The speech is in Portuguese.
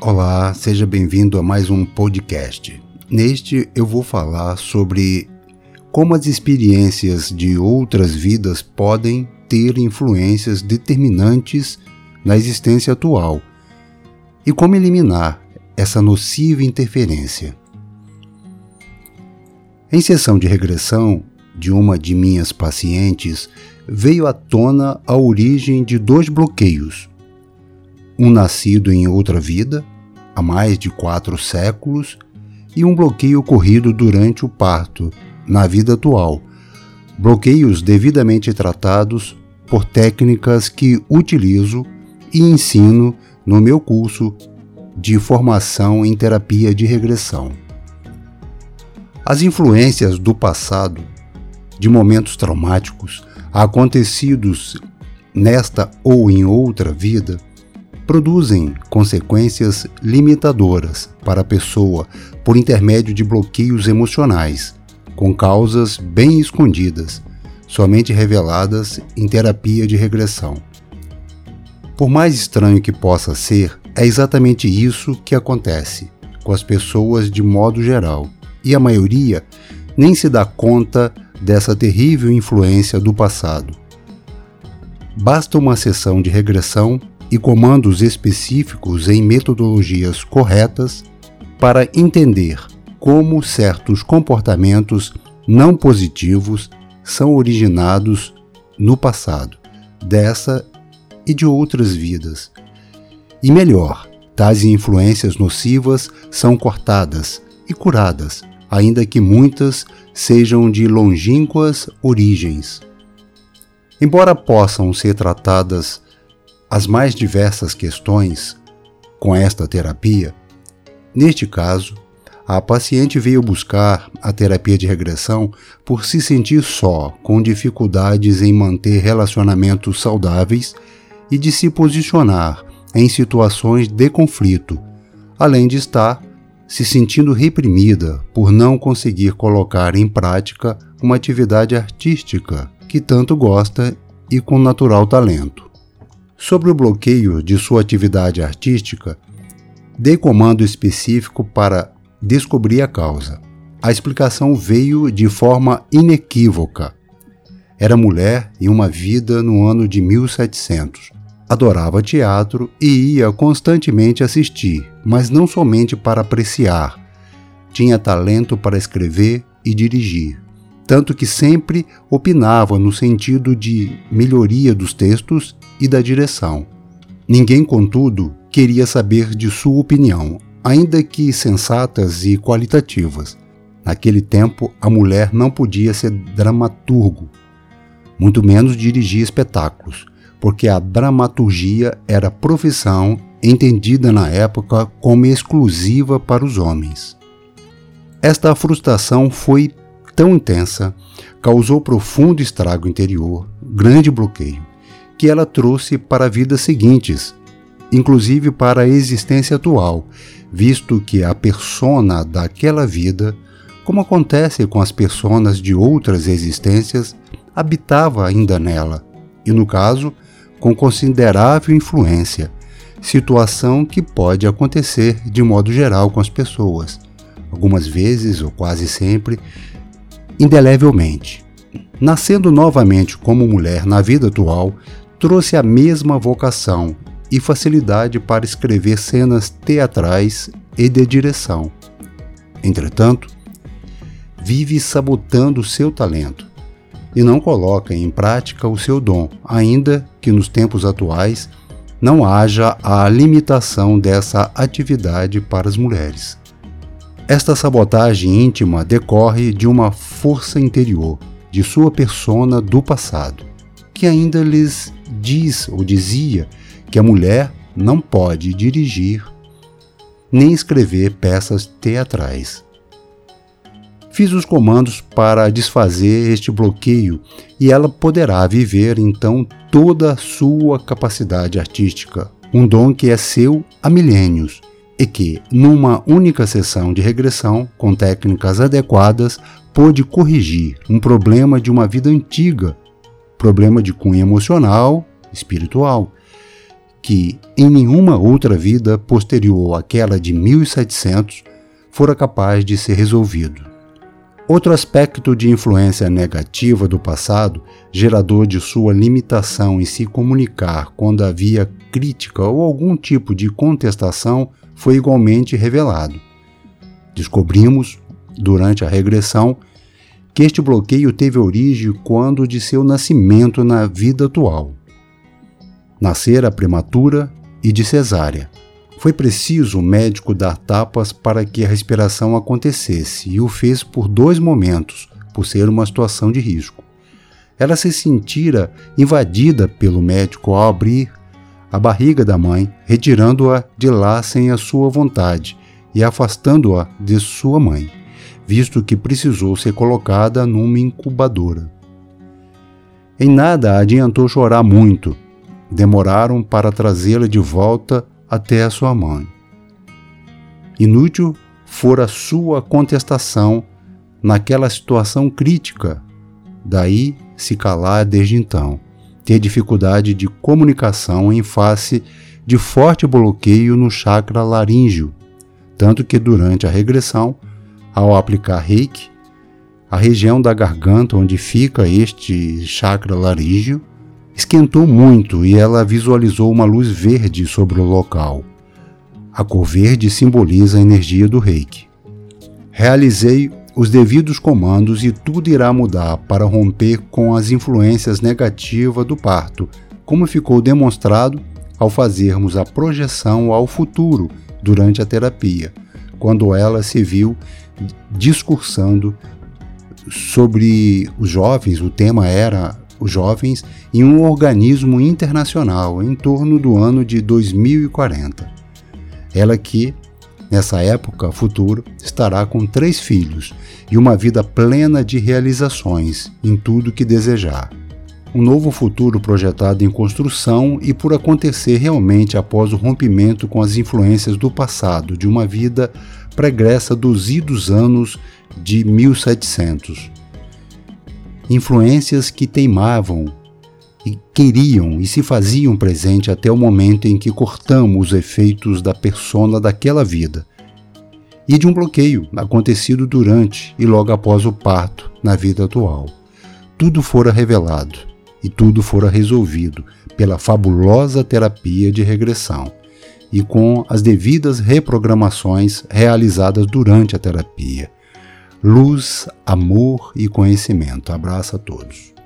Olá, seja bem-vindo a mais um podcast. Neste eu vou falar sobre como as experiências de outras vidas podem ter influências determinantes na existência atual e como eliminar essa nociva interferência. Em sessão de regressão de uma de minhas pacientes, veio à tona a origem de dois bloqueios um nascido em outra vida, há mais de quatro séculos, e um bloqueio ocorrido durante o parto, na vida atual. Bloqueios devidamente tratados por técnicas que utilizo e ensino no meu curso de formação em terapia de regressão. As influências do passado, de momentos traumáticos, acontecidos nesta ou em outra vida, produzem consequências limitadoras para a pessoa por intermédio de bloqueios emocionais, com causas bem escondidas, somente reveladas em terapia de regressão. Por mais estranho que possa ser, é exatamente isso que acontece com as pessoas de modo geral, e a maioria nem se dá conta dessa terrível influência do passado. Basta uma sessão de regressão e comandos específicos em metodologias corretas para entender como certos comportamentos não positivos são originados no passado, dessa e de outras vidas. E melhor, tais influências nocivas são cortadas e curadas, ainda que muitas sejam de longínquas origens. Embora possam ser tratadas as mais diversas questões com esta terapia, neste caso, a paciente veio buscar a terapia de regressão por se sentir só, com dificuldades em manter relacionamentos saudáveis e de se posicionar em situações de conflito, além de estar se sentindo reprimida por não conseguir colocar em prática uma atividade artística que tanto gosta e com natural talento. Sobre o bloqueio de sua atividade artística, dei comando específico para descobrir a causa. A explicação veio de forma inequívoca. Era mulher em uma vida no ano de 1700. Adorava teatro e ia constantemente assistir, mas não somente para apreciar. Tinha talento para escrever e dirigir tanto que sempre opinava no sentido de melhoria dos textos e da direção. Ninguém, contudo, queria saber de sua opinião, ainda que sensatas e qualitativas. Naquele tempo, a mulher não podia ser dramaturgo, muito menos dirigir espetáculos, porque a dramaturgia era profissão entendida na época como exclusiva para os homens. Esta frustração foi tão intensa causou profundo estrago interior, grande bloqueio, que ela trouxe para vidas seguintes, inclusive para a existência atual, visto que a persona daquela vida, como acontece com as personas de outras existências, habitava ainda nela, e no caso, com considerável influência, situação que pode acontecer de modo geral com as pessoas. Algumas vezes, ou quase sempre, indelevelmente. Nascendo novamente como mulher na vida atual, trouxe a mesma vocação e facilidade para escrever cenas teatrais e de direção. Entretanto, vive sabotando seu talento e não coloca em prática o seu dom, ainda que nos tempos atuais não haja a limitação dessa atividade para as mulheres. Esta sabotagem íntima decorre de uma força interior, de sua persona do passado, que ainda lhes diz ou dizia que a mulher não pode dirigir nem escrever peças teatrais. Fiz os comandos para desfazer este bloqueio e ela poderá viver então toda a sua capacidade artística, um dom que é seu há milênios e que, numa única sessão de regressão, com técnicas adequadas, pôde corrigir um problema de uma vida antiga, problema de cunho emocional, espiritual, que em nenhuma outra vida posterior àquela de 1700 fora capaz de ser resolvido. Outro aspecto de influência negativa do passado, gerador de sua limitação em se comunicar quando havia crítica ou algum tipo de contestação, foi igualmente revelado. Descobrimos, durante a regressão, que este bloqueio teve origem quando de seu nascimento na vida atual. Nascera prematura e de cesárea. Foi preciso o médico dar tapas para que a respiração acontecesse e o fez por dois momentos, por ser uma situação de risco. Ela se sentira invadida pelo médico ao abrir a barriga da mãe, retirando-a de lá sem a sua vontade e afastando-a de sua mãe, visto que precisou ser colocada numa incubadora. Em nada adiantou chorar muito. Demoraram para trazê-la de volta até a sua mãe. Inútil fora sua contestação naquela situação crítica, daí se calar desde então ter dificuldade de comunicação em face de forte bloqueio no chakra laríngeo, tanto que durante a regressão, ao aplicar reiki, a região da garganta onde fica este chakra laríngeo esquentou muito e ela visualizou uma luz verde sobre o local. A cor verde simboliza a energia do reiki. Realizei os devidos comandos e tudo irá mudar para romper com as influências negativas do parto, como ficou demonstrado ao fazermos a projeção ao futuro durante a terapia, quando ela se viu discursando sobre os jovens, o tema era os jovens em um organismo internacional em torno do ano de 2040. Ela que Nessa época futura, estará com três filhos e uma vida plena de realizações em tudo que desejar. Um novo futuro projetado em construção e por acontecer realmente após o rompimento com as influências do passado de uma vida pregressa dos idos anos de 1700. Influências que teimavam queriam e se faziam presente até o momento em que cortamos os efeitos da persona daquela vida e de um bloqueio acontecido durante e logo após o parto na vida atual. Tudo fora revelado e tudo fora resolvido pela fabulosa terapia de regressão e com as devidas reprogramações realizadas durante a terapia. Luz, amor e conhecimento. Abraço a todos.